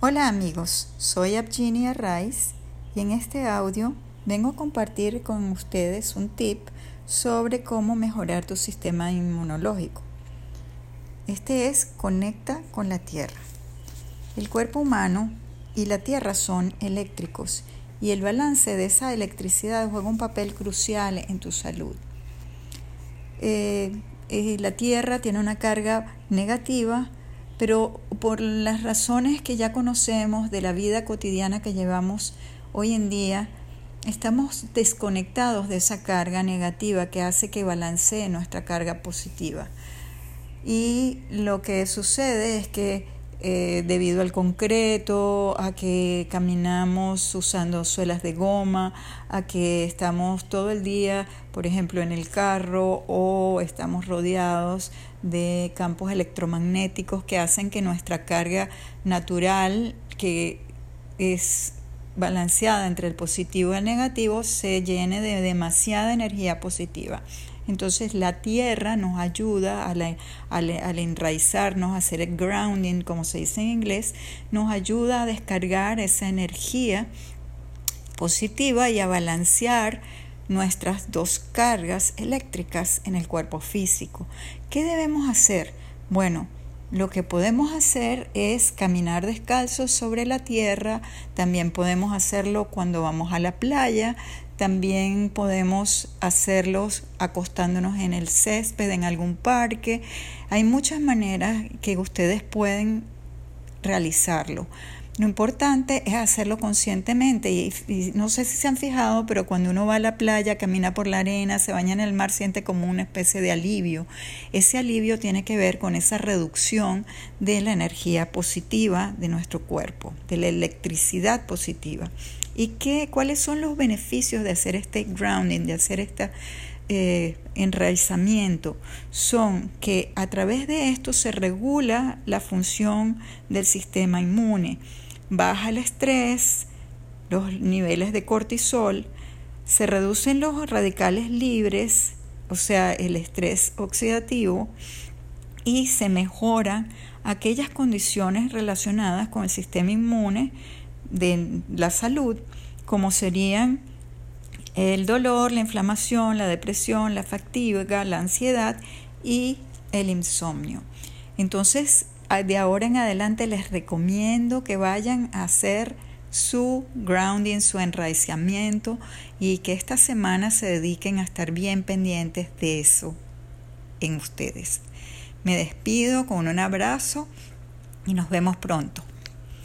Hola amigos, soy Abginia Rice y en este audio vengo a compartir con ustedes un tip sobre cómo mejorar tu sistema inmunológico. Este es Conecta con la Tierra. El cuerpo humano y la Tierra son eléctricos y el balance de esa electricidad juega un papel crucial en tu salud. Eh, eh, la Tierra tiene una carga negativa, pero por las razones que ya conocemos de la vida cotidiana que llevamos hoy en día, estamos desconectados de esa carga negativa que hace que balancee nuestra carga positiva. Y lo que sucede es que eh, debido al concreto, a que caminamos usando suelas de goma, a que estamos todo el día, por ejemplo, en el carro o estamos rodeados de campos electromagnéticos que hacen que nuestra carga natural, que es balanceada entre el positivo y el negativo, se llene de demasiada energía positiva. Entonces la tierra nos ayuda al enraizarnos, a hacer el grounding, como se dice en inglés, nos ayuda a descargar esa energía positiva y a balancear nuestras dos cargas eléctricas en el cuerpo físico. ¿Qué debemos hacer? Bueno, lo que podemos hacer es caminar descalzos sobre la tierra, también podemos hacerlo cuando vamos a la playa, también podemos hacerlos acostándonos en el césped, en algún parque. Hay muchas maneras que ustedes pueden realizarlo. Lo importante es hacerlo conscientemente y, no sé si se han fijado, pero cuando uno va a la playa, camina por la arena, se baña en el mar, siente como una especie de alivio. Ese alivio tiene que ver con esa reducción de la energía positiva de nuestro cuerpo, de la electricidad positiva. ¿Y qué, cuáles son los beneficios de hacer este grounding, de hacer este enraizamiento? Son que a través de esto se regula la función del sistema inmune baja el estrés, los niveles de cortisol, se reducen los radicales libres, o sea, el estrés oxidativo, y se mejoran aquellas condiciones relacionadas con el sistema inmune de la salud, como serían el dolor, la inflamación, la depresión, la fatiga, la ansiedad y el insomnio. Entonces, de ahora en adelante les recomiendo que vayan a hacer su grounding, su enraizamiento y que esta semana se dediquen a estar bien pendientes de eso en ustedes. Me despido con un abrazo y nos vemos pronto.